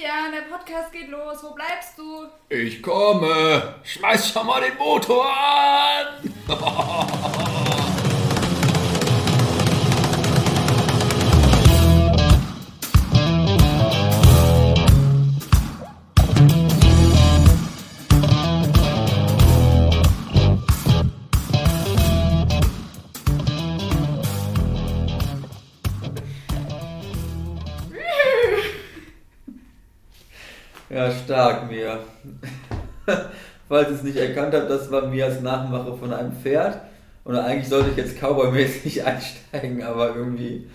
Christian, der Podcast geht los. Wo bleibst du? Ich komme. Schmeiß schon mal den Motor an. stark, Mia. Falls ihr es nicht erkannt habt, das war Mias Nachmache von einem Pferd. Und eigentlich sollte ich jetzt Cowboy-mäßig einsteigen, aber irgendwie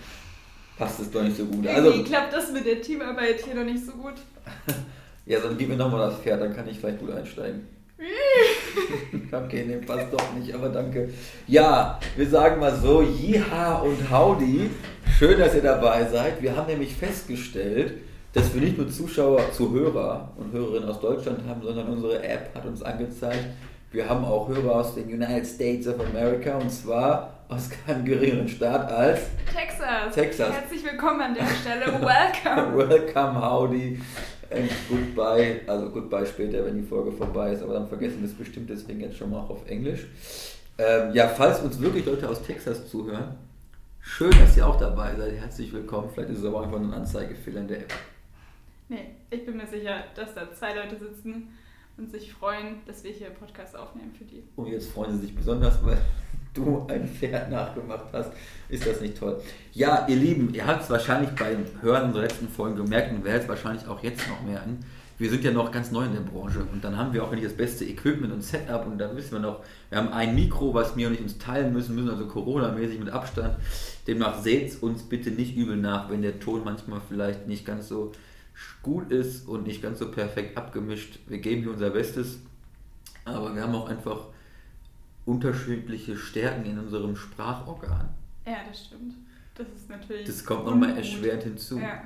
passt es doch nicht so gut. Also, irgendwie klappt das mit der Teamarbeit hier noch nicht so gut. ja, dann gib mir nochmal das Pferd, dann kann ich vielleicht gut einsteigen. okay, nee, passt doch nicht, aber danke. Ja, wir sagen mal so, Jiha und Howdy. Schön, dass ihr dabei seid. Wir haben nämlich festgestellt, dass wir nicht nur Zuschauer, Zuhörer und Hörerinnen aus Deutschland haben, sondern unsere App hat uns angezeigt, wir haben auch Hörer aus den United States of America und zwar aus keinem geringeren Staat als Texas. Texas. Herzlich willkommen an der Stelle. Welcome. Welcome, howdy and goodbye. Also goodbye später, wenn die Folge vorbei ist, aber dann vergessen wir es bestimmt deswegen jetzt schon mal auch auf Englisch. Ähm, ja, falls uns wirklich Leute aus Texas zuhören, schön, dass ihr auch dabei seid. Herzlich willkommen. Vielleicht ist es aber einfach ein Anzeigefehler in der App. Nee, ich bin mir sicher, dass da zwei Leute sitzen und sich freuen, dass wir hier Podcast aufnehmen für die. Und jetzt freuen sie sich besonders, weil du ein Pferd nachgemacht hast. Ist das nicht toll? Ja, ihr Lieben, ihr habt es wahrscheinlich beim Hören unserer letzten Folgen gemerkt und werdet es wahrscheinlich auch jetzt noch merken. Wir sind ja noch ganz neu in der Branche und dann haben wir auch nicht das beste Equipment und Setup und dann wissen wir noch, wir haben ein Mikro, was wir und ich uns teilen müssen, müssen also Corona-mäßig mit Abstand. Demnach seht uns bitte nicht übel nach, wenn der Ton manchmal vielleicht nicht ganz so gut ist und nicht ganz so perfekt abgemischt. Wir geben hier unser Bestes, aber wir haben auch einfach unterschiedliche Stärken in unserem Sprachorgan. Ja, das stimmt. Das ist natürlich. Das kommt nochmal erschwert hinzu. Ja.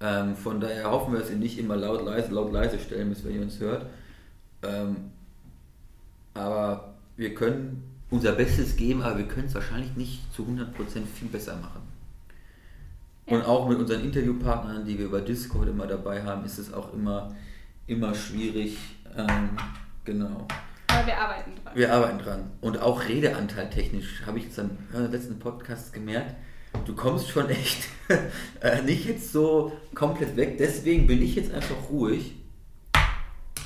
Ähm, von daher hoffen wir, dass ihr nicht immer laut leise, laut leise stellen müsst, wenn ihr uns hört. Ähm, aber wir können unser Bestes geben, aber wir können es wahrscheinlich nicht zu 100% viel besser machen. Und auch mit unseren Interviewpartnern, die wir über Discord immer dabei haben, ist es auch immer, immer schwierig. Ähm, genau. Aber wir arbeiten dran. Wir arbeiten dran. Und auch Redeanteil technisch habe ich jetzt am letzten Podcast gemerkt. Du kommst schon echt äh, nicht jetzt so komplett weg. Deswegen bin ich jetzt einfach ruhig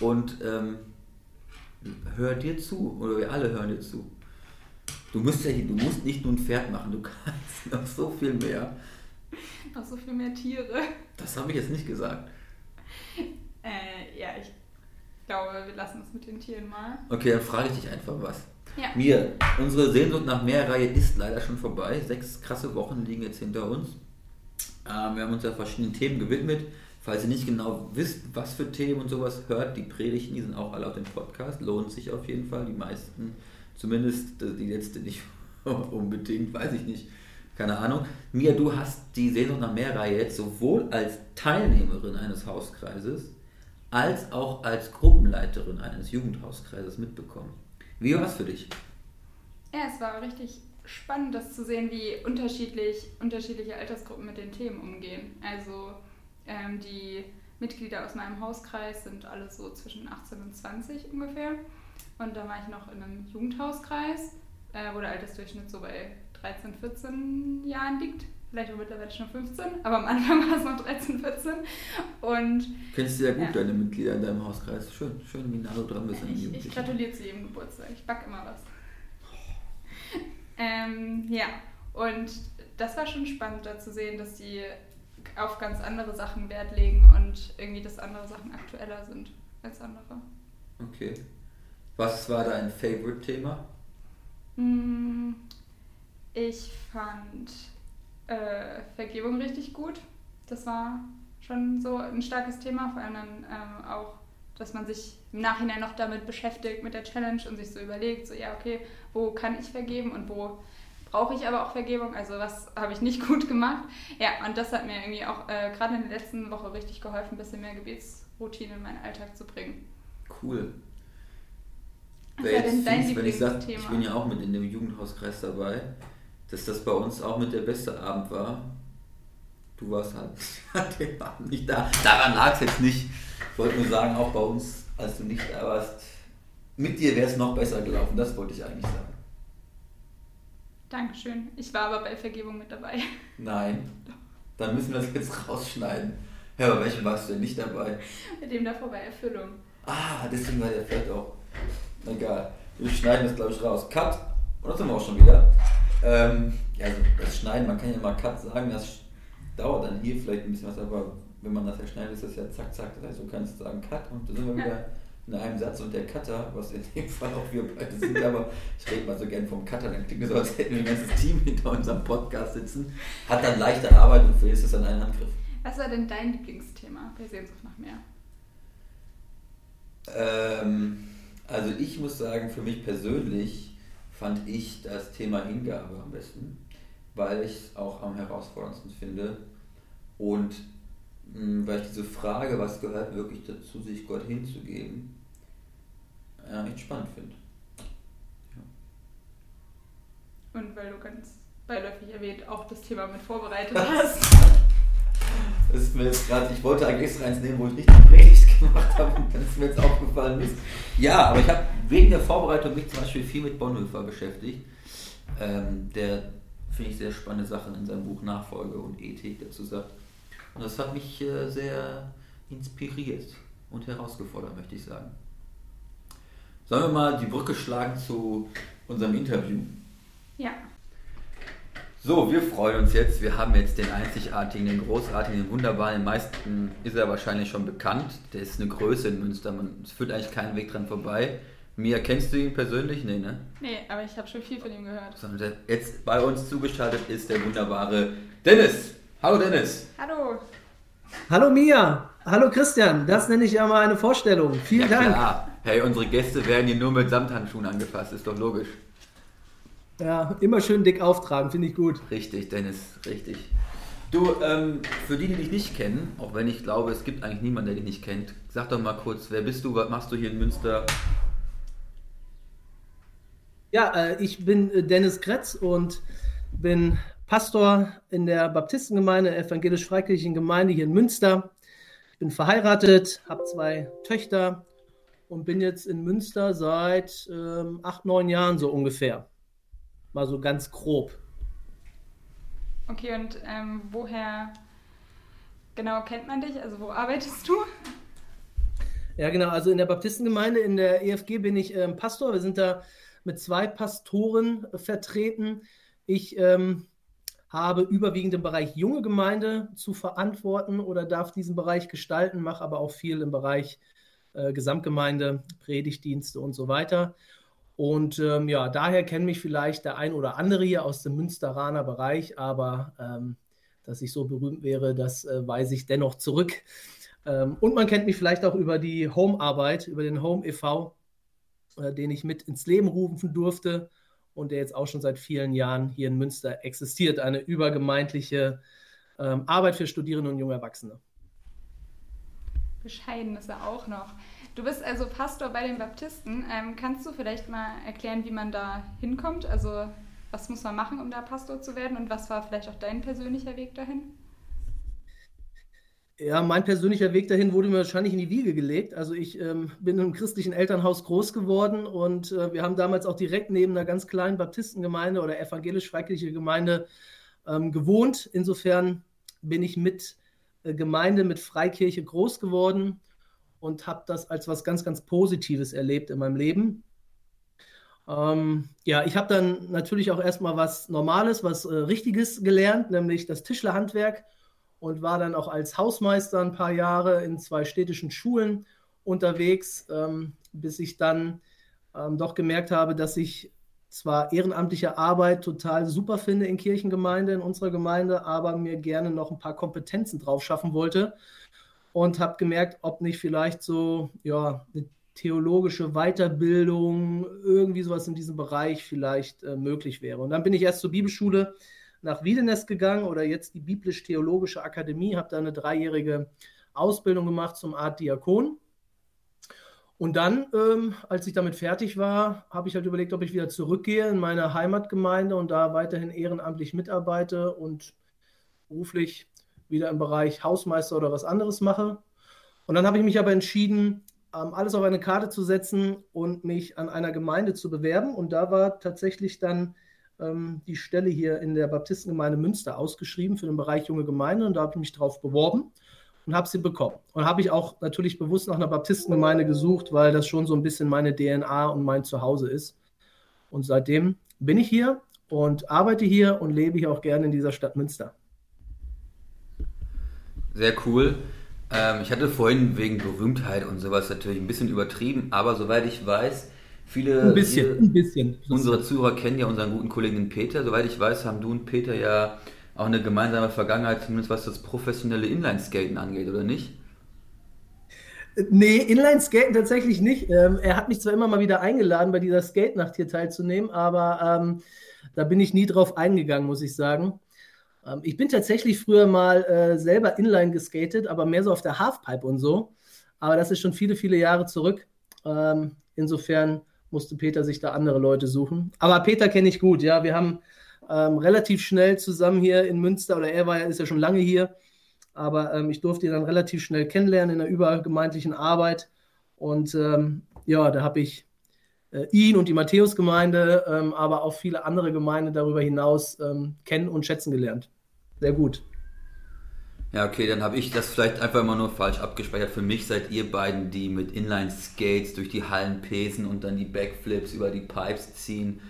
und ähm, hör dir zu. Oder wir alle hören dir zu. Du musst ja, du musst nicht nur ein Pferd machen, du kannst noch so viel mehr. Noch so viel mehr Tiere. Das habe ich jetzt nicht gesagt. Äh, ja, ich glaube, wir lassen es mit den Tieren mal. Okay, dann frage ich dich einfach was. Ja. Mir, unsere Sehnsucht nach Mehrreihe ist leider schon vorbei. Sechs krasse Wochen liegen jetzt hinter uns. Ähm, wir haben uns ja verschiedenen Themen gewidmet. Falls ihr nicht genau wisst, was für Themen und sowas hört, die Predigten, die sind auch alle auf dem Podcast. Lohnt sich auf jeden Fall. Die meisten, zumindest die letzte nicht unbedingt, weiß ich nicht keine Ahnung. Mia, du hast die Sehnsucht nach Mehrreihe jetzt sowohl als Teilnehmerin eines Hauskreises als auch als Gruppenleiterin eines Jugendhauskreises mitbekommen. Wie war es für dich? Ja, es war richtig spannend, das zu sehen, wie unterschiedlich unterschiedliche Altersgruppen mit den Themen umgehen. Also ähm, die Mitglieder aus meinem Hauskreis sind alle so zwischen 18 und 20 ungefähr. Und da war ich noch in einem Jugendhauskreis, äh, wo der Altersdurchschnitt so bei 13, 14 Jahren liegt. Vielleicht auch mittlerweile schon 15, aber am Anfang war es noch 13, 14. Und, Kennst du ja gut ja. deine Mitglieder in deinem Hauskreis. Schön, schön, wie nah du dran bist. Ich, ich gratuliere zu jedem Geburtstag. Ich backe immer was. Ähm, ja, und das war schon spannend, da zu sehen, dass die auf ganz andere Sachen Wert legen und irgendwie, dass andere Sachen aktueller sind als andere. Okay. Was war dein Favorite-Thema? Hm, ich fand äh, Vergebung richtig gut. Das war schon so ein starkes Thema, vor allem dann ähm, auch, dass man sich im Nachhinein noch damit beschäftigt, mit der Challenge und sich so überlegt, so ja, okay, wo kann ich vergeben und wo brauche ich aber auch Vergebung, also was habe ich nicht gut gemacht. Ja, und das hat mir irgendwie auch äh, gerade in der letzten Woche richtig geholfen, ein bisschen mehr Gebetsroutine in meinen Alltag zu bringen. Cool. Was war denn dein fies, wenn ich sag, ich bin ja auch mit in dem Jugendhauskreis dabei dass das bei uns auch mit der beste Abend war. Du warst halt nicht da. Daran lag es jetzt nicht. Ich wollte nur sagen, auch bei uns, als du nicht da warst, mit dir wäre es noch besser gelaufen. Das wollte ich eigentlich sagen. Dankeschön. Ich war aber bei Vergebung mit dabei. Nein. Dann müssen wir das jetzt rausschneiden. Ja, bei welchem warst du denn nicht dabei? Mit dem davor bei Erfüllung. Ah, deswegen war der vielleicht auch. Egal. Wir schneiden das, glaube ich, raus. Cut. Und das sind wir auch schon wieder. Ähm, ja, also das Schneiden, man kann ja mal Cut sagen, das dauert dann hier vielleicht ein bisschen was, aber wenn man das ja schneidet, ist das ja zack, zack. Das heißt, du kannst sagen Cut und dann sind wir ja. wieder in einem Satz und der Cutter, was in dem Fall auch wir beide sind, aber ich rede mal so gern vom Cutter, dann klingt es so, als hätten wir ein ganzes Team hinter unserem Podcast sitzen, hat dann leichte Arbeit und für ist es dann ein Angriff. Was war denn dein Lieblingsthema bei Sehnsucht nach mehr? Ähm, also ich muss sagen, für mich persönlich fand ich das Thema Hingabe am besten, weil ich es auch am herausforderndsten finde und mh, mm, weil ich diese Frage, was gehört wirklich dazu, sich Gott hinzugeben, ja, echt spannend finde. Ja. Und weil du ganz beiläufig erwähnt auch das Thema mit vorbereitet hast. Das ist mir jetzt gerade, ich wollte eigentlich extra eins nehmen, wo ich nicht die Predigt gemacht habe und dann ist mir jetzt aufgefallen ist. Ja, aber ich habe wegen der Vorbereitung mich zum Beispiel viel mit Bonhoeffer beschäftigt, ähm, der, finde ich, sehr spannende Sachen in seinem Buch Nachfolge und Ethik dazu sagt. Und das hat mich äh, sehr inspiriert und herausgefordert, möchte ich sagen. Sollen wir mal die Brücke schlagen zu unserem Interview? Ja. So, wir freuen uns jetzt. Wir haben jetzt den einzigartigen, den großartigen, den wunderbaren. Den meisten ist er wahrscheinlich schon bekannt. Der ist eine Größe in Münster. Man, es führt eigentlich keinen Weg dran vorbei. Mia, kennst du ihn persönlich? Nee, ne? Nee, aber ich habe schon viel von ihm gehört. Jetzt bei uns zugeschaltet ist der wunderbare Dennis. Hallo Dennis. Hallo. Hallo Mia. Hallo Christian. Das nenne ich ja mal eine Vorstellung. Vielen ja, Dank. Klar. Hey, unsere Gäste werden hier nur mit Samthandschuhen angefasst. Ist doch logisch. Ja, immer schön dick auftragen, finde ich gut. Richtig, Dennis, richtig. Du, ähm, für die, die dich nicht kennen, auch wenn ich glaube, es gibt eigentlich niemanden, der dich nicht kennt, sag doch mal kurz, wer bist du, was machst du hier in Münster? Ja, äh, ich bin äh, Dennis Kretz und bin Pastor in der Baptistengemeinde, evangelisch-freikirchlichen Gemeinde hier in Münster. Ich bin verheiratet, habe zwei Töchter und bin jetzt in Münster seit ähm, acht, neun Jahren so ungefähr. Mal so ganz grob. Okay, und ähm, woher genau kennt man dich? Also wo arbeitest du? Ja, genau. Also in der Baptistengemeinde, in der EFG bin ich ähm, Pastor. Wir sind da mit zwei Pastoren vertreten. Ich ähm, habe überwiegend im Bereich junge Gemeinde zu verantworten oder darf diesen Bereich gestalten, mache aber auch viel im Bereich äh, Gesamtgemeinde, Predigtdienste und so weiter. Und ähm, ja, daher kennen mich vielleicht der ein oder andere hier aus dem Münsteraner Bereich, aber ähm, dass ich so berühmt wäre, das äh, weise ich dennoch zurück. Ähm, und man kennt mich vielleicht auch über die Home-Arbeit, über den Home e.V., äh, den ich mit ins Leben rufen durfte und der jetzt auch schon seit vielen Jahren hier in Münster existiert. Eine übergemeindliche ähm, Arbeit für Studierende und junge Erwachsene. Bescheiden ist er auch noch. Du bist also Pastor bei den Baptisten. Ähm, kannst du vielleicht mal erklären, wie man da hinkommt? Also was muss man machen, um da Pastor zu werden? Und was war vielleicht auch dein persönlicher Weg dahin? Ja, mein persönlicher Weg dahin wurde mir wahrscheinlich in die Wiege gelegt. Also ich ähm, bin im christlichen Elternhaus groß geworden und äh, wir haben damals auch direkt neben einer ganz kleinen Baptistengemeinde oder evangelisch-freikirchliche Gemeinde ähm, gewohnt. Insofern bin ich mit äh, Gemeinde, mit Freikirche groß geworden und habe das als was ganz, ganz Positives erlebt in meinem Leben. Ähm, ja, ich habe dann natürlich auch erstmal was Normales, was äh, Richtiges gelernt, nämlich das Tischlerhandwerk und war dann auch als Hausmeister ein paar Jahre in zwei städtischen Schulen unterwegs, ähm, bis ich dann ähm, doch gemerkt habe, dass ich zwar ehrenamtliche Arbeit total super finde in Kirchengemeinde, in unserer Gemeinde, aber mir gerne noch ein paar Kompetenzen drauf schaffen wollte und habe gemerkt, ob nicht vielleicht so ja, eine theologische Weiterbildung, irgendwie sowas in diesem Bereich vielleicht äh, möglich wäre. Und dann bin ich erst zur Bibelschule nach Wiedenest gegangen oder jetzt die Biblisch-Theologische Akademie, habe da eine dreijährige Ausbildung gemacht zum Art Diakon. Und dann, ähm, als ich damit fertig war, habe ich halt überlegt, ob ich wieder zurückgehe in meine Heimatgemeinde und da weiterhin ehrenamtlich mitarbeite und beruflich wieder im Bereich Hausmeister oder was anderes mache. Und dann habe ich mich aber entschieden, ähm, alles auf eine Karte zu setzen und mich an einer Gemeinde zu bewerben. Und da war tatsächlich dann ähm, die Stelle hier in der Baptistengemeinde Münster ausgeschrieben für den Bereich junge Gemeinde. Und da habe ich mich drauf beworben und habe sie bekommen. Und habe ich auch natürlich bewusst nach einer Baptistengemeinde gesucht, weil das schon so ein bisschen meine DNA und mein Zuhause ist. Und seitdem bin ich hier und arbeite hier und lebe hier auch gerne in dieser Stadt Münster. Sehr cool. Ähm, ich hatte vorhin wegen Berühmtheit und sowas natürlich ein bisschen übertrieben, aber soweit ich weiß, viele ein bisschen, ein bisschen. unsere Zuhörer kennen ja unseren guten Kollegen Peter. Soweit ich weiß, haben du und Peter ja auch eine gemeinsame Vergangenheit, zumindest was das professionelle Inlineskaten angeht, oder nicht? Nee, Inline-Skaten tatsächlich nicht. Ähm, er hat mich zwar immer mal wieder eingeladen, bei dieser Skate-Nacht hier teilzunehmen, aber ähm, da bin ich nie drauf eingegangen, muss ich sagen. Ähm, ich bin tatsächlich früher mal äh, selber Inline geskatet, aber mehr so auf der Halfpipe und so. Aber das ist schon viele, viele Jahre zurück. Ähm, insofern musste Peter sich da andere Leute suchen. Aber Peter kenne ich gut, ja. Wir haben ähm, relativ schnell zusammen hier in Münster, oder er war, ist ja schon lange hier, aber ähm, ich durfte ihn dann relativ schnell kennenlernen in der übergemeindlichen Arbeit. Und ähm, ja, da habe ich ihn und die Matthäusgemeinde, ähm, aber auch viele andere Gemeinden darüber hinaus ähm, kennen und schätzen gelernt. Sehr gut. Ja, okay, dann habe ich das vielleicht einfach immer nur falsch abgespeichert. Für mich seid ihr beiden, die mit Inline-Skates durch die Hallen pesen und dann die Backflips über die Pipes ziehen.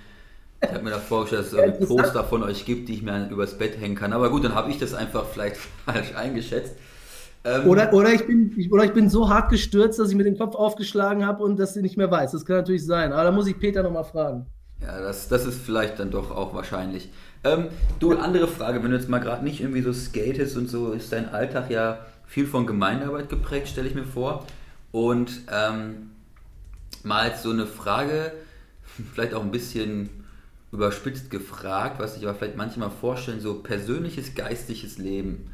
Ich habe mir da vorgestellt, dass es ein Poster von euch gibt, die ich mir übers Bett hängen kann. Aber gut, dann habe ich das einfach vielleicht falsch eingeschätzt. Ähm, oder, oder, ich bin, ich, oder ich bin so hart gestürzt, dass ich mit dem Kopf aufgeschlagen habe und dass sie nicht mehr weiß. Das kann natürlich sein. Aber da muss ich Peter nochmal fragen. Ja, das, das ist vielleicht dann doch auch wahrscheinlich. Ähm, du, andere Frage, wenn du jetzt mal gerade nicht irgendwie so skatest und so, ist dein Alltag ja viel von Gemeindearbeit geprägt, stelle ich mir vor. Und ähm, mal so eine Frage, vielleicht auch ein bisschen überspitzt gefragt, was sich aber vielleicht manchmal vorstellen, so persönliches geistliches Leben.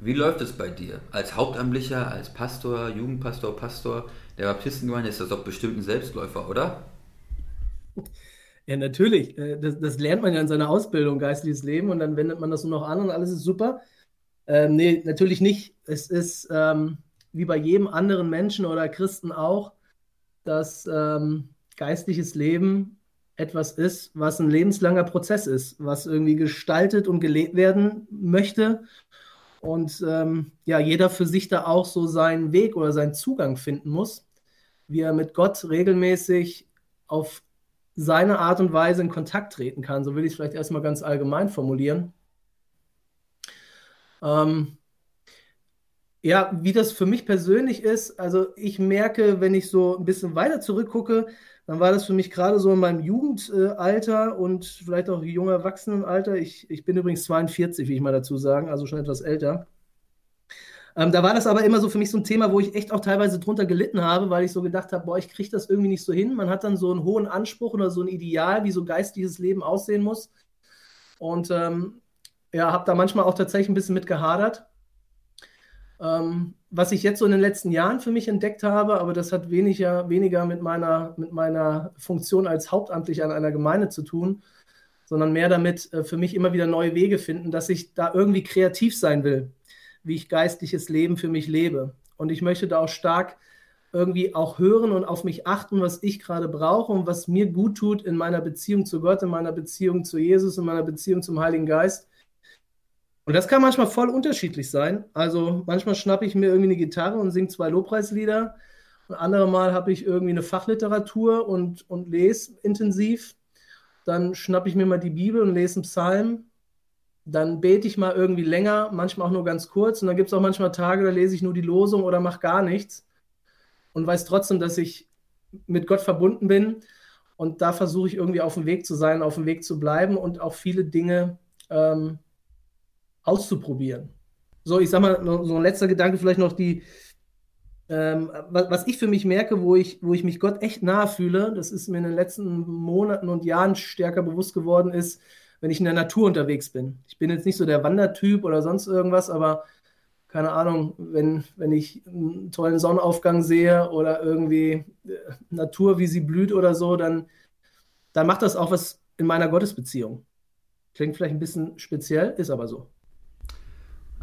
Wie läuft es bei dir? Als Hauptamtlicher, als Pastor, Jugendpastor, Pastor der Baptistengemeinde ist das doch bestimmt ein Selbstläufer, oder? Ja, natürlich. Äh, das, das, lernt man ja in seiner Ausbildung, geistliches Leben, und dann wendet man das nur noch an und alles ist super. Ähm, nee, natürlich nicht. Es ist ähm, wie bei jedem anderen Menschen oder Christen auch, dass ähm, geistliches Leben etwas ist, was ein lebenslanger Prozess ist, was irgendwie gestaltet und gelebt werden möchte. Und ähm, ja, jeder für sich da auch so seinen Weg oder seinen Zugang finden muss, wie er mit Gott regelmäßig auf seine Art und Weise in Kontakt treten kann. So will ich es vielleicht erstmal ganz allgemein formulieren. Ähm, ja, wie das für mich persönlich ist, also ich merke, wenn ich so ein bisschen weiter zurückgucke, dann war das für mich gerade so in meinem Jugendalter und vielleicht auch junger Erwachsenenalter. Ich, ich bin übrigens 42, wie ich mal dazu sagen, also schon etwas älter. Ähm, da war das aber immer so für mich so ein Thema, wo ich echt auch teilweise drunter gelitten habe, weil ich so gedacht habe, boah, ich kriege das irgendwie nicht so hin. Man hat dann so einen hohen Anspruch oder so ein Ideal, wie so geistliches Leben aussehen muss. Und ähm, ja, habe da manchmal auch tatsächlich ein bisschen mit gehadert. Ähm, was ich jetzt so in den letzten Jahren für mich entdeckt habe, aber das hat weniger, weniger mit, meiner, mit meiner Funktion als Hauptamtlicher an einer Gemeinde zu tun, sondern mehr damit äh, für mich immer wieder neue Wege finden, dass ich da irgendwie kreativ sein will, wie ich geistliches Leben für mich lebe. Und ich möchte da auch stark irgendwie auch hören und auf mich achten, was ich gerade brauche und was mir gut tut in meiner Beziehung zu Gott, in meiner Beziehung zu Jesus, in meiner Beziehung zum Heiligen Geist und das kann manchmal voll unterschiedlich sein. Also manchmal schnappe ich mir irgendwie eine Gitarre und singe zwei Lobpreislieder. Und andere Mal habe ich irgendwie eine Fachliteratur und, und lese intensiv. Dann schnappe ich mir mal die Bibel und lese einen Psalm. Dann bete ich mal irgendwie länger, manchmal auch nur ganz kurz. Und dann gibt es auch manchmal Tage, da lese ich nur die Losung oder mache gar nichts. Und weiß trotzdem, dass ich mit Gott verbunden bin. Und da versuche ich irgendwie auf dem Weg zu sein, auf dem Weg zu bleiben und auch viele Dinge ähm, auszuprobieren. So, ich sag mal, so ein letzter Gedanke vielleicht noch die, ähm, was, ich für mich merke, wo ich, wo ich mich Gott echt nahe fühle, das ist mir in den letzten Monaten und Jahren stärker bewusst geworden, ist, wenn ich in der Natur unterwegs bin. Ich bin jetzt nicht so der Wandertyp oder sonst irgendwas, aber keine Ahnung, wenn, wenn ich einen tollen Sonnenaufgang sehe oder irgendwie äh, Natur, wie sie blüht oder so, dann, dann macht das auch was in meiner Gottesbeziehung. Klingt vielleicht ein bisschen speziell, ist aber so.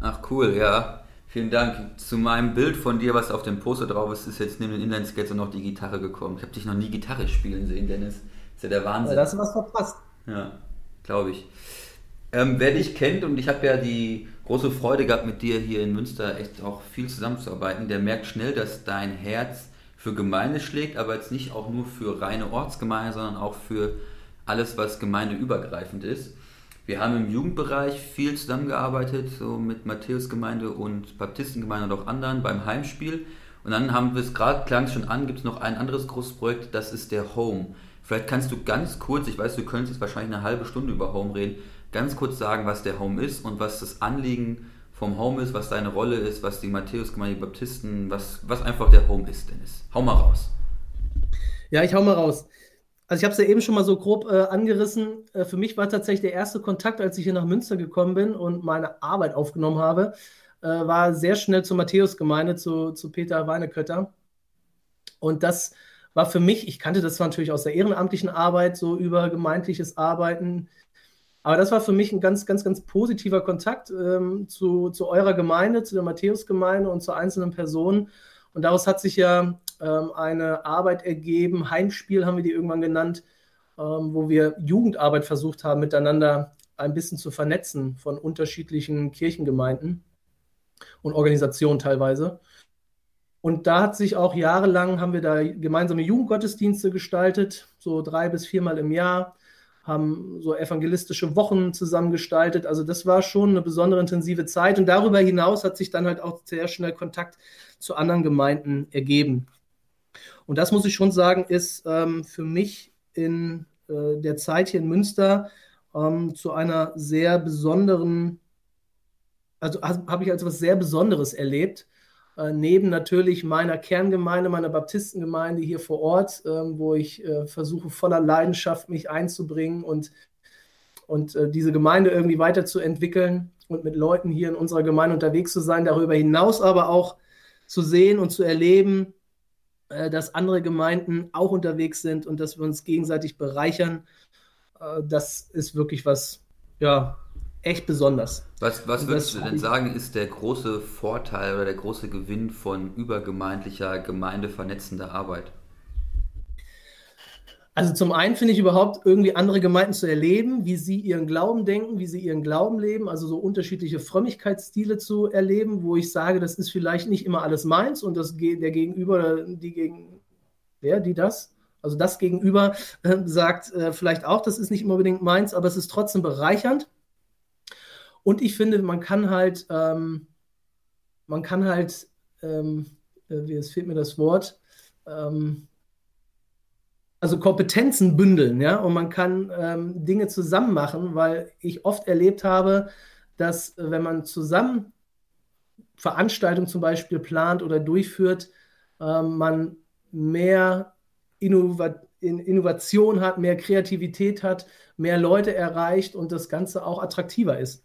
Ach cool, ja. Vielen Dank. Zu meinem Bild von dir, was auf dem Poster drauf ist, ist jetzt neben den Inline-Skates auch noch die Gitarre gekommen. Ich habe dich noch nie Gitarre spielen sehen, Dennis. ist ja der Wahnsinn. Da hast du was verpasst. Ja, glaube ich. Ähm, wer dich kennt, und ich habe ja die große Freude gehabt, mit dir hier in Münster echt auch viel zusammenzuarbeiten, der merkt schnell, dass dein Herz für Gemeinde schlägt, aber jetzt nicht auch nur für reine Ortsgemeinde, sondern auch für alles, was gemeindeübergreifend ist. Wir haben im Jugendbereich viel zusammengearbeitet, so mit Matthäusgemeinde und Baptistengemeinde und auch anderen beim Heimspiel. Und dann haben wir es gerade, klang es schon an, gibt es noch ein anderes großes Projekt, das ist der Home. Vielleicht kannst du ganz kurz, ich weiß, du könntest jetzt wahrscheinlich eine halbe Stunde über Home reden, ganz kurz sagen, was der Home ist und was das Anliegen vom Home ist, was deine Rolle ist, was die Matthäusgemeinde, die Baptisten, was, was einfach der Home ist, Dennis. Hau mal raus. Ja, ich hau mal raus. Also ich habe es ja eben schon mal so grob äh, angerissen. Äh, für mich war tatsächlich der erste Kontakt, als ich hier nach Münster gekommen bin und meine Arbeit aufgenommen habe, äh, war sehr schnell zur Matthäusgemeinde, zu, zu Peter Weinekötter. Und das war für mich, ich kannte das zwar natürlich aus der ehrenamtlichen Arbeit, so über gemeindliches Arbeiten, aber das war für mich ein ganz, ganz, ganz positiver Kontakt ähm, zu, zu eurer Gemeinde, zu der Matthäusgemeinde und zu einzelnen Personen. Und daraus hat sich ja ähm, eine Arbeit ergeben, Heimspiel haben wir die irgendwann genannt, ähm, wo wir Jugendarbeit versucht haben, miteinander ein bisschen zu vernetzen von unterschiedlichen Kirchengemeinden und Organisationen teilweise. Und da hat sich auch jahrelang, haben wir da gemeinsame Jugendgottesdienste gestaltet, so drei bis viermal im Jahr, haben so evangelistische Wochen zusammengestaltet. Also das war schon eine besondere intensive Zeit. Und darüber hinaus hat sich dann halt auch sehr schnell Kontakt zu anderen Gemeinden ergeben. Und das muss ich schon sagen, ist ähm, für mich in äh, der Zeit hier in Münster ähm, zu einer sehr besonderen, also habe ich als etwas sehr Besonderes erlebt. Äh, neben natürlich meiner Kerngemeinde, meiner Baptistengemeinde hier vor Ort, äh, wo ich äh, versuche voller Leidenschaft mich einzubringen und, und äh, diese Gemeinde irgendwie weiterzuentwickeln und mit Leuten hier in unserer Gemeinde unterwegs zu sein, darüber hinaus aber auch zu sehen und zu erleben, dass andere Gemeinden auch unterwegs sind und dass wir uns gegenseitig bereichern. Äh, das ist wirklich was, ja, echt besonders. Was, was würdest du denn sagen, ist der große Vorteil oder der große Gewinn von übergemeindlicher, gemeindevernetzender Arbeit? Also zum einen finde ich überhaupt irgendwie andere Gemeinden zu erleben, wie sie ihren Glauben denken, wie sie ihren Glauben leben, also so unterschiedliche Frömmigkeitsstile zu erleben, wo ich sage, das ist vielleicht nicht immer alles meins und das der Gegenüber, die gegen, wer, die das, also das Gegenüber äh, sagt äh, vielleicht auch, das ist nicht immer unbedingt meins, aber es ist trotzdem bereichernd. Und ich finde, man kann halt, ähm, man kann halt, ähm, äh, wie es fehlt mir das Wort, ähm, also Kompetenzen bündeln, ja, und man kann ähm, Dinge zusammen machen, weil ich oft erlebt habe, dass äh, wenn man zusammen Veranstaltungen zum Beispiel plant oder durchführt, äh, man mehr Innovat Innovation hat, mehr Kreativität hat, mehr Leute erreicht und das Ganze auch attraktiver ist.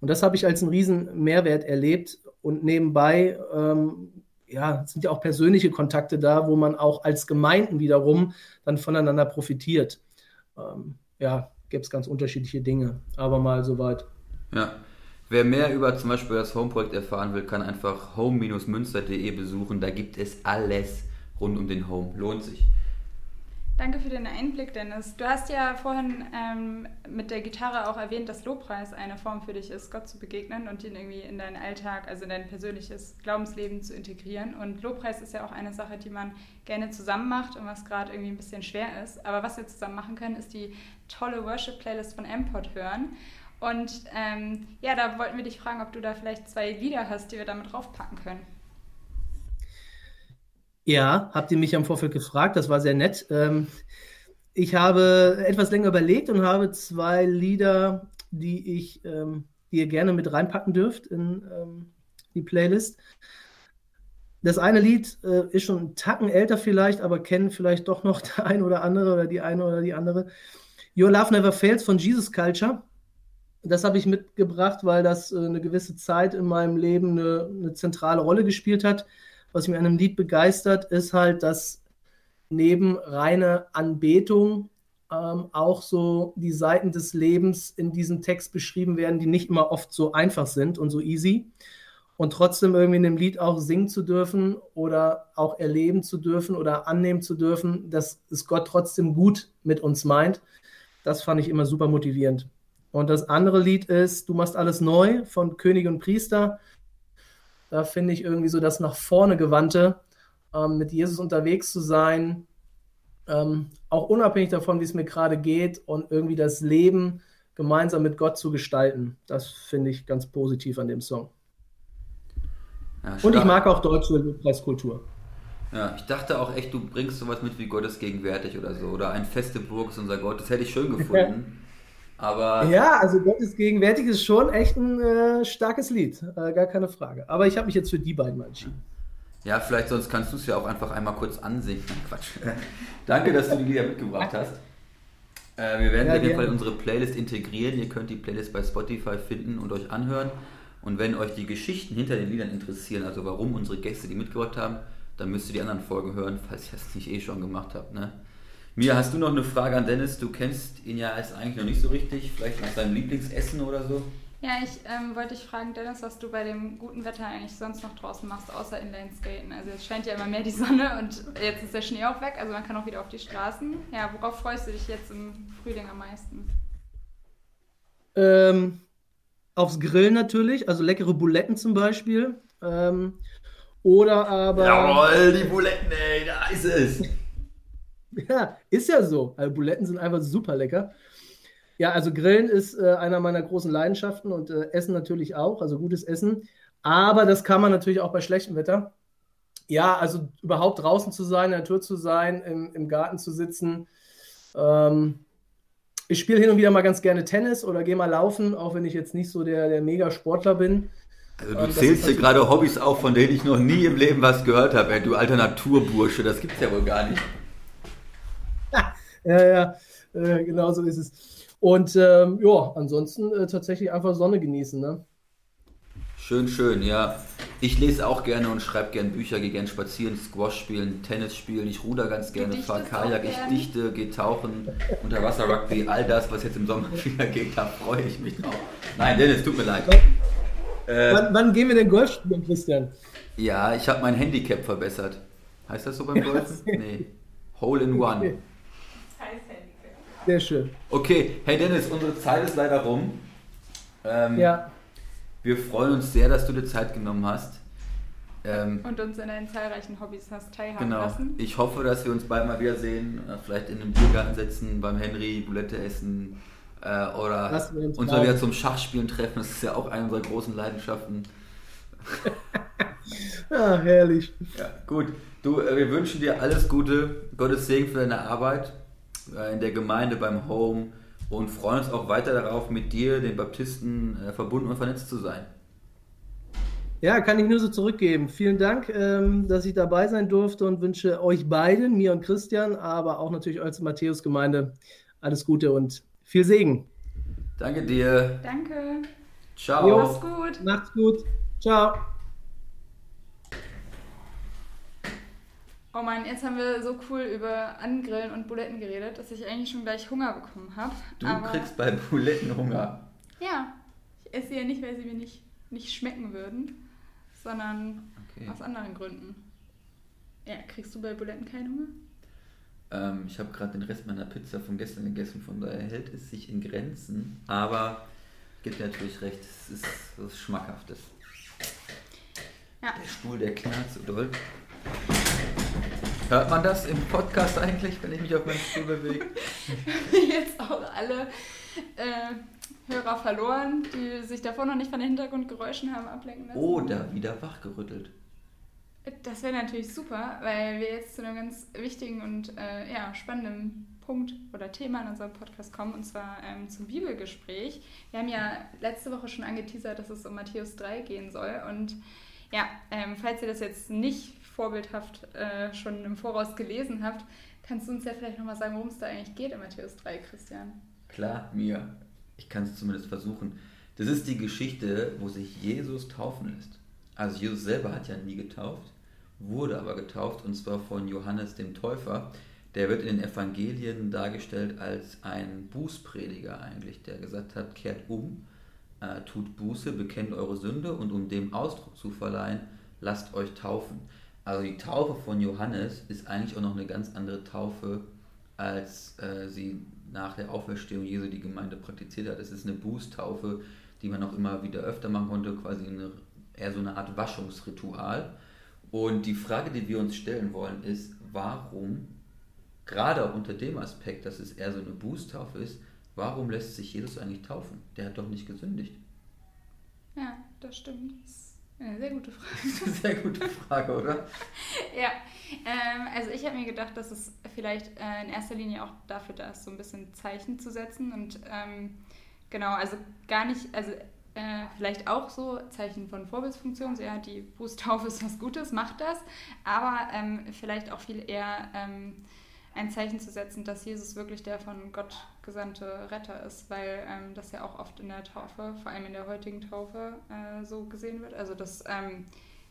Und das habe ich als einen riesen Mehrwert erlebt. Und nebenbei ähm, ja, sind ja auch persönliche Kontakte da, wo man auch als Gemeinden wiederum dann voneinander profitiert. Ähm, ja, gibt es ganz unterschiedliche Dinge, aber mal soweit. Ja. Wer mehr über zum Beispiel das Home-Projekt erfahren will, kann einfach home-münster.de besuchen. Da gibt es alles rund um den Home. Lohnt sich. Danke für den Einblick, Dennis. Du hast ja vorhin ähm, mit der Gitarre auch erwähnt, dass Lobpreis eine Form für dich ist, Gott zu begegnen und ihn irgendwie in deinen Alltag, also in dein persönliches Glaubensleben zu integrieren. Und Lobpreis ist ja auch eine Sache, die man gerne zusammen macht und was gerade irgendwie ein bisschen schwer ist. Aber was wir zusammen machen können, ist die tolle Worship-Playlist von Mpod hören. Und ähm, ja, da wollten wir dich fragen, ob du da vielleicht zwei Lieder hast, die wir damit draufpacken können. Ja, habt ihr mich am Vorfeld gefragt, das war sehr nett. Ähm, ich habe etwas länger überlegt und habe zwei Lieder, die ich, ähm, die ihr gerne mit reinpacken dürft in ähm, die Playlist. Das eine Lied äh, ist schon einen Tacken älter vielleicht, aber kennen vielleicht doch noch der eine oder andere oder die eine oder die andere. Your Love Never Fails von Jesus Culture. Das habe ich mitgebracht, weil das äh, eine gewisse Zeit in meinem Leben eine, eine zentrale Rolle gespielt hat was mich an einem Lied begeistert, ist halt, dass neben reiner Anbetung ähm, auch so die Seiten des Lebens in diesem Text beschrieben werden, die nicht immer oft so einfach sind und so easy. Und trotzdem irgendwie in dem Lied auch singen zu dürfen oder auch erleben zu dürfen oder annehmen zu dürfen, dass es Gott trotzdem gut mit uns meint, das fand ich immer super motivierend. Und das andere Lied ist Du machst alles neu von König und Priester. Da finde ich irgendwie so das nach vorne gewandte, ähm, mit Jesus unterwegs zu sein, ähm, auch unabhängig davon, wie es mir gerade geht und irgendwie das Leben gemeinsam mit Gott zu gestalten. Das finde ich ganz positiv an dem Song. Ja, und ich mag auch deutsche Presskultur. Ja, ich dachte auch echt, du bringst sowas mit wie Gottes gegenwärtig oder so. Oder ein feste Burg ist unser Gott. Das hätte ich schön gefunden. Aber ja, also Gottes gegenwärtig ist schon echt ein äh, starkes Lied. Äh, gar keine Frage. Aber ich habe mich jetzt für die beiden mal entschieden. Ja, vielleicht sonst kannst du es ja auch einfach einmal kurz ansingen. Quatsch. Danke, dass du die Lieder mitgebracht hast. Äh, wir werden ja, auf jeden Fall in unsere Playlist integrieren. Ihr könnt die Playlist bei Spotify finden und euch anhören. Und wenn euch die Geschichten hinter den Liedern interessieren, also warum unsere Gäste die mitgebracht haben, dann müsst ihr die anderen Folgen hören, falls ihr das nicht eh schon gemacht habt. Ne? Mia, hast du noch eine Frage an Dennis? Du kennst ihn ja als eigentlich noch nicht so richtig, vielleicht nach seinem Lieblingsessen oder so? Ja, ich ähm, wollte dich fragen, Dennis, was du bei dem guten Wetter eigentlich sonst noch draußen machst, außer Inlineskaten. Also es scheint ja immer mehr die Sonne und jetzt ist der Schnee auch weg, also man kann auch wieder auf die Straßen. Ja, worauf freust du dich jetzt im Frühling am meisten? Ähm, aufs Grillen natürlich, also leckere Buletten zum Beispiel. Ähm, oder aber. Jawohl, die Buletten, ey, da ist es. ja, ist ja so. Also Buletten sind einfach super lecker. Ja, also Grillen ist äh, einer meiner großen Leidenschaften und äh, Essen natürlich auch, also gutes Essen. Aber das kann man natürlich auch bei schlechtem Wetter. Ja, also überhaupt draußen zu sein, in der Natur zu sein, im, im Garten zu sitzen. Ähm, ich spiele hin und wieder mal ganz gerne Tennis oder gehe mal laufen, auch wenn ich jetzt nicht so der, der Mega-Sportler bin. Also du ähm, zählst hier gerade Hobbys auf, von denen ich noch nie im Leben was gehört habe. Ey, du alter Naturbursche, das gibt's ja wohl gar nicht. Ja, ja, äh, genau so ist es. Und ähm, ja, ansonsten äh, tatsächlich einfach Sonne genießen. Ne? Schön, schön, ja. Ich lese auch gerne und schreibe gerne Bücher, gehe gerne spazieren, Squash spielen, Tennis spielen, ich ruder ganz gerne, fahre Kajak, ich dichte, gehe tauchen, Unterwasser-Rugby, all das, was jetzt im Sommer wieder geht, da freue ich mich drauf. Nein, Dennis, tut mir leid. Wann, äh, wann, wann gehen wir denn Golf spielen, Christian? Ja, ich habe mein Handicap verbessert. Heißt das so beim Golf? nee. Hole in One. Okay. Sehr schön. Okay, hey Dennis, unsere Zeit ist leider rum. Ähm, ja. Wir freuen uns sehr, dass du dir Zeit genommen hast. Ähm, und uns in deinen zahlreichen Hobbys hast teilhaben genau. lassen. Ich hoffe, dass wir uns bald mal wiedersehen, äh, vielleicht in einem Biergarten sitzen, beim Henry, Boulette essen äh, oder uns mal wieder zum Schachspielen treffen. Das ist ja auch eine unserer großen Leidenschaften. ah, herrlich. Ja, gut. Du, äh, wir wünschen dir alles Gute, Gottes Segen für deine Arbeit in der Gemeinde, beim Home und freuen uns auch weiter darauf, mit dir, den Baptisten, äh, verbunden und vernetzt zu sein. Ja, kann ich nur so zurückgeben. Vielen Dank, ähm, dass ich dabei sein durfte und wünsche euch beiden, mir und Christian, aber auch natürlich als Matthäus-Gemeinde alles Gute und viel Segen. Danke dir. Danke. Ciao. Mach's gut. Macht's gut. Ciao. Oh Mann, jetzt haben wir so cool über Angrillen und Buletten geredet, dass ich eigentlich schon gleich Hunger bekommen habe. Du Aber kriegst bei Buletten Hunger. Ja, ich esse sie ja nicht, weil sie mir nicht, nicht schmecken würden, sondern okay. aus anderen Gründen. Ja, kriegst du bei Buletten keinen Hunger? Ähm, ich habe gerade den Rest meiner Pizza von gestern gegessen, von daher hält es sich in Grenzen. Aber gibt natürlich recht, es ist was Schmackhaftes. Ja. Der Stuhl, der knarrt so doll. Hört man das im Podcast eigentlich, wenn ich mich auf meinen Stuhl bewege? Jetzt auch alle äh, Hörer verloren, die sich davor noch nicht von den Hintergrundgeräuschen haben ablenken lassen. Oder wieder wachgerüttelt. Das wäre natürlich super, weil wir jetzt zu einem ganz wichtigen und äh, ja, spannenden Punkt oder Thema in unserem Podcast kommen, und zwar ähm, zum Bibelgespräch. Wir haben ja letzte Woche schon angeteasert, dass es um Matthäus 3 gehen soll. Und ja, ähm, falls ihr das jetzt nicht vorbildhaft äh, schon im Voraus gelesen habt, kannst du uns ja vielleicht nochmal sagen, worum es da eigentlich geht in Matthäus 3, Christian? Klar, mir. Ich kann es zumindest versuchen. Das ist die Geschichte, wo sich Jesus taufen lässt. Also Jesus selber hat ja nie getauft, wurde aber getauft und zwar von Johannes dem Täufer. Der wird in den Evangelien dargestellt als ein Bußprediger eigentlich, der gesagt hat, kehrt um, äh, tut Buße, bekennt eure Sünde und um dem Ausdruck zu verleihen, lasst euch taufen. Also die Taufe von Johannes ist eigentlich auch noch eine ganz andere Taufe, als äh, sie nach der Auferstehung Jesu die Gemeinde praktiziert hat. Es ist eine Bußtaufe, die man auch immer wieder öfter machen konnte, quasi eine, eher so eine Art Waschungsritual. Und die Frage, die wir uns stellen wollen, ist, warum, gerade unter dem Aspekt, dass es eher so eine Bußtaufe ist, warum lässt sich Jesus eigentlich taufen? Der hat doch nicht gesündigt. Ja, das stimmt. Das eine sehr gute Frage. Sehr gute Frage, oder? ja, ähm, also ich habe mir gedacht, dass es vielleicht äh, in erster Linie auch dafür da ist, so ein bisschen Zeichen zu setzen und ähm, genau, also gar nicht, also äh, vielleicht auch so Zeichen von Vorbildsfunktion, so ja, die Bußtaufe ist was Gutes, macht das, aber ähm, vielleicht auch viel eher ähm, ein Zeichen zu setzen, dass Jesus wirklich der von Gott gesandte Retter ist, weil ähm, das ja auch oft in der Taufe, vor allem in der heutigen Taufe, äh, so gesehen wird. Also dass ähm,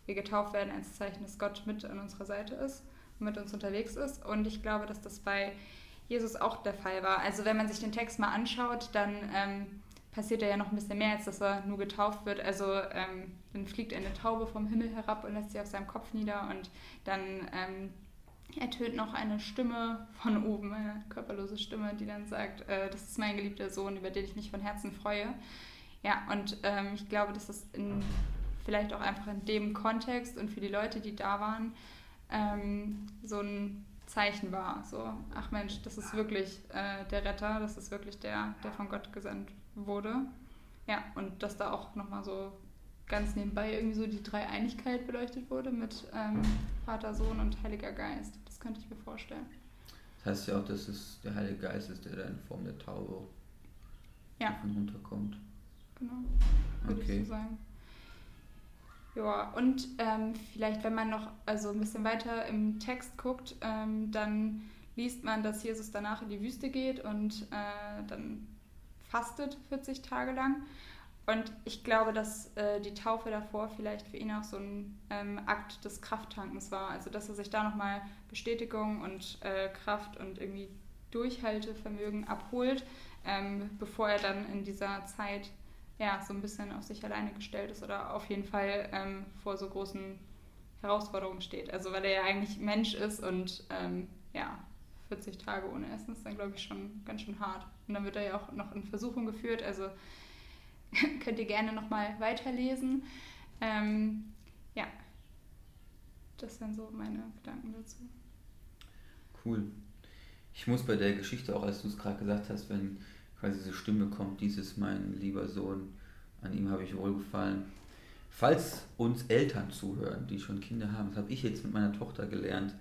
wir getauft werden als Zeichen, dass Gott mit an unserer Seite ist mit uns unterwegs ist. Und ich glaube, dass das bei Jesus auch der Fall war. Also wenn man sich den Text mal anschaut, dann ähm, passiert da ja noch ein bisschen mehr, als dass er nur getauft wird. Also ähm, dann fliegt eine Taube vom Himmel herab und lässt sie auf seinem Kopf nieder und dann ähm, ertönt noch eine Stimme von oben, eine körperlose Stimme, die dann sagt, äh, das ist mein geliebter Sohn, über den ich mich von Herzen freue. Ja, und ähm, ich glaube, dass das in, vielleicht auch einfach in dem Kontext und für die Leute, die da waren, ähm, so ein Zeichen war. So, ach Mensch, das ist wirklich äh, der Retter, das ist wirklich der, der von Gott gesandt wurde. Ja, und dass da auch nochmal so ganz nebenbei irgendwie so die Dreieinigkeit beleuchtet wurde mit ähm, Vater, Sohn und Heiliger Geist. Das könnte ich mir vorstellen. Das heißt ja auch, dass es der Heilige Geist ist, der da in Form der Taube ja. von runterkommt. Genau, würde okay. ich so sagen. Ja, und ähm, vielleicht, wenn man noch also ein bisschen weiter im Text guckt, ähm, dann liest man, dass Jesus danach in die Wüste geht und äh, dann fastet 40 Tage lang. Und ich glaube, dass äh, die Taufe davor vielleicht für ihn auch so ein ähm, Akt des Krafttankens war. Also, dass er sich da nochmal Bestätigung und äh, Kraft und irgendwie Durchhaltevermögen abholt, ähm, bevor er dann in dieser Zeit ja, so ein bisschen auf sich alleine gestellt ist oder auf jeden Fall ähm, vor so großen Herausforderungen steht. Also, weil er ja eigentlich Mensch ist und ähm, ja, 40 Tage ohne Essen ist dann, glaube ich, schon ganz schön hart. Und dann wird er ja auch noch in Versuchung geführt. Also, könnt ihr gerne nochmal weiterlesen. Ähm, ja, das sind so meine Gedanken dazu. Cool. Ich muss bei der Geschichte auch, als du es gerade gesagt hast, wenn quasi diese Stimme kommt, dieses mein lieber Sohn, an ihm habe ich wohlgefallen. Falls uns Eltern zuhören, die schon Kinder haben, das habe ich jetzt mit meiner Tochter gelernt,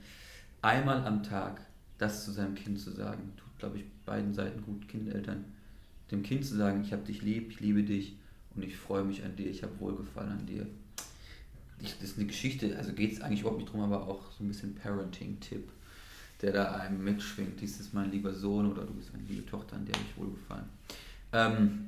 einmal am Tag das zu seinem Kind zu sagen, tut, glaube ich, beiden Seiten gut, Kindeltern dem Kind zu sagen, ich habe dich lieb, ich liebe dich und ich freue mich an dir, ich habe Wohlgefallen an dir. das ist eine Geschichte, also geht es eigentlich überhaupt nicht drum, aber auch so ein bisschen Parenting-Tipp, der da einem mitschwingt. Dies ist mein lieber Sohn oder du bist meine liebe Tochter, an der ich Wohlgefallen. Ähm,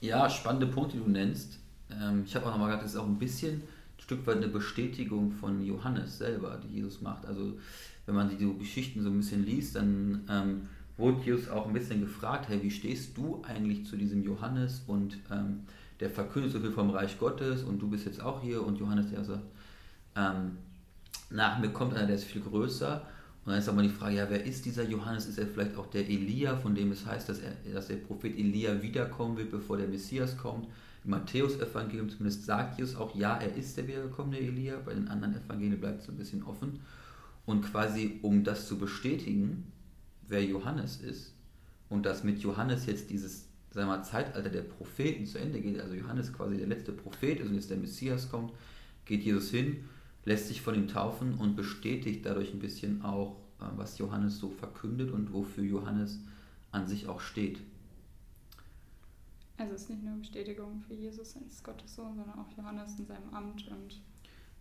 ja, spannende Punkte, die du nennst. Ähm, ich habe auch nochmal gesagt, das ist auch ein bisschen ein Stück weit eine Bestätigung von Johannes selber, die Jesus macht. Also wenn man die Geschichten so ein bisschen liest, dann ähm, wurde Jesus auch ein bisschen gefragt, hey, wie stehst du eigentlich zu diesem Johannes und ähm, der verkündet so viel vom Reich Gottes und du bist jetzt auch hier und Johannes, der sagt, ähm, nach mir kommt einer, der ist viel größer. Und dann ist aber die Frage, ja, wer ist dieser Johannes? Ist er vielleicht auch der Elia, von dem es heißt, dass, er, dass der Prophet Elia wiederkommen wird, bevor der Messias kommt? Im Matthäus-Evangelium zumindest sagt Jesus auch, ja, er ist der wiedergekommene Elia. Bei den anderen Evangelien bleibt es ein bisschen offen. Und quasi, um das zu bestätigen, wer Johannes ist und dass mit Johannes jetzt dieses sagen wir mal, Zeitalter der Propheten zu Ende geht, also Johannes quasi der letzte Prophet ist und jetzt der Messias kommt, geht Jesus hin, lässt sich von ihm taufen und bestätigt dadurch ein bisschen auch, äh, was Johannes so verkündet und wofür Johannes an sich auch steht. Also es ist nicht nur Bestätigung für Jesus als Gottes Sohn, sondern auch Johannes in seinem Amt und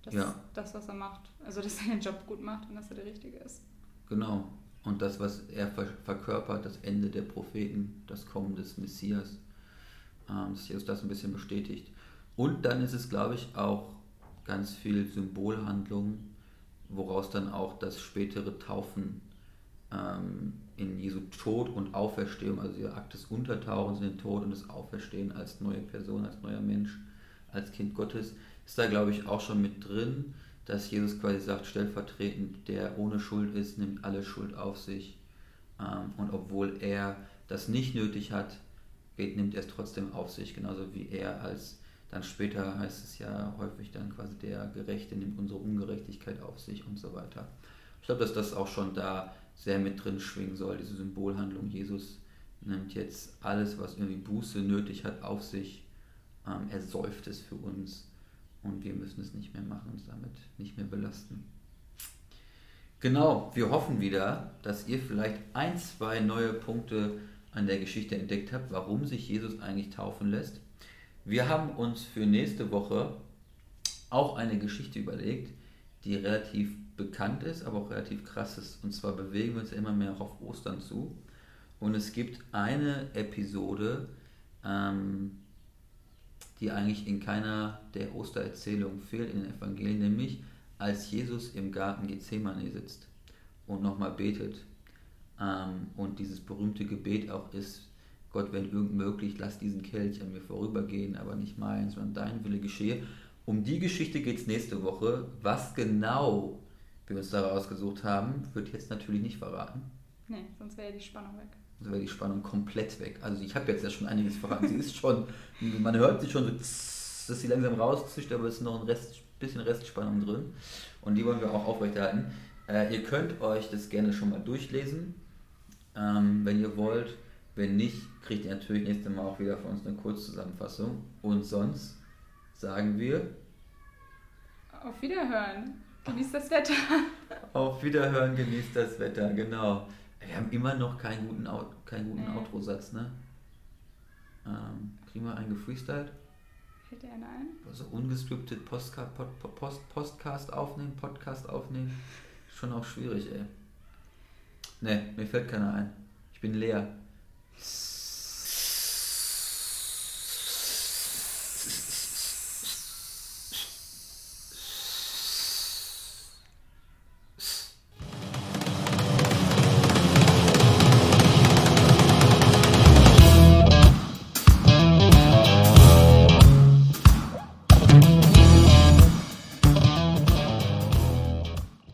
das, ja. das, was er macht. Also dass er den Job gut macht und dass er der Richtige ist. Genau. Und das, was er verkörpert, das Ende der Propheten, das Kommen des Messias, ähm, dass Jesus das ein bisschen bestätigt. Und dann ist es, glaube ich, auch ganz viel Symbolhandlung, woraus dann auch das spätere Taufen ähm, in Jesu Tod und Auferstehung, also der Akt des Untertauchens in den Tod und des Auferstehen als neue Person, als neuer Mensch, als Kind Gottes, ist da glaube ich auch schon mit drin, dass Jesus quasi sagt, stellvertretend, der ohne Schuld ist, nimmt alle Schuld auf sich. Ähm, und obwohl er das nicht nötig hat, nimmt er es trotzdem auf sich, genauso wie er als dann später heißt es ja häufig dann quasi der Gerechte nimmt unsere Ungerechtigkeit auf sich und so weiter. Ich glaube, dass das auch schon da sehr mit drin schwingen soll, diese Symbolhandlung. Jesus nimmt jetzt alles, was irgendwie Buße nötig hat, auf sich. Ähm, er säuft es für uns und wir müssen es nicht mehr machen, uns damit nicht mehr belasten. Genau, wir hoffen wieder, dass ihr vielleicht ein, zwei neue Punkte an der Geschichte entdeckt habt, warum sich Jesus eigentlich taufen lässt. Wir haben uns für nächste Woche auch eine Geschichte überlegt, die relativ bekannt ist, aber auch relativ krass ist. Und zwar bewegen wir uns immer mehr auf Ostern zu. Und es gibt eine Episode, ähm, die eigentlich in keiner der Ostererzählungen fehlt in den Evangelien, nämlich als Jesus im Garten Gethsemane sitzt und nochmal betet. Ähm, und dieses berühmte Gebet auch ist, Gott, wenn irgend möglich, lass diesen Kelch an mir vorübergehen, aber nicht mein, sondern dein Wille geschehe. Um die Geschichte geht es nächste Woche. Was genau wir uns da rausgesucht haben, wird jetzt natürlich nicht verraten. Nee, sonst wäre die Spannung weg. Sonst wäre die Spannung komplett weg. Also ich habe jetzt ja schon einiges verraten. sie ist schon, man hört sie schon so, dass sie langsam rauszischt, aber es ist noch ein Rest, bisschen Restspannung drin. Und die wollen wir auch aufrechterhalten. Äh, ihr könnt euch das gerne schon mal durchlesen, ähm, wenn ihr wollt. Wenn nicht, kriegt ihr natürlich nächstes Mal auch wieder von uns eine Kurzzusammenfassung. Und sonst sagen wir. Auf Wiederhören. Genießt das Wetter. Auf Wiederhören, genießt das Wetter, genau. Wir haben immer noch keinen guten, keinen guten nee. Outro-Satz, ne? Ähm, kriegen wir einen gefreestylt? Fällt dir einer ein? Also ungescriptet Postka Post, Post, Postcast aufnehmen, Podcast aufnehmen. Schon auch schwierig, ey. Ne, mir fällt keiner ein. Ich bin leer.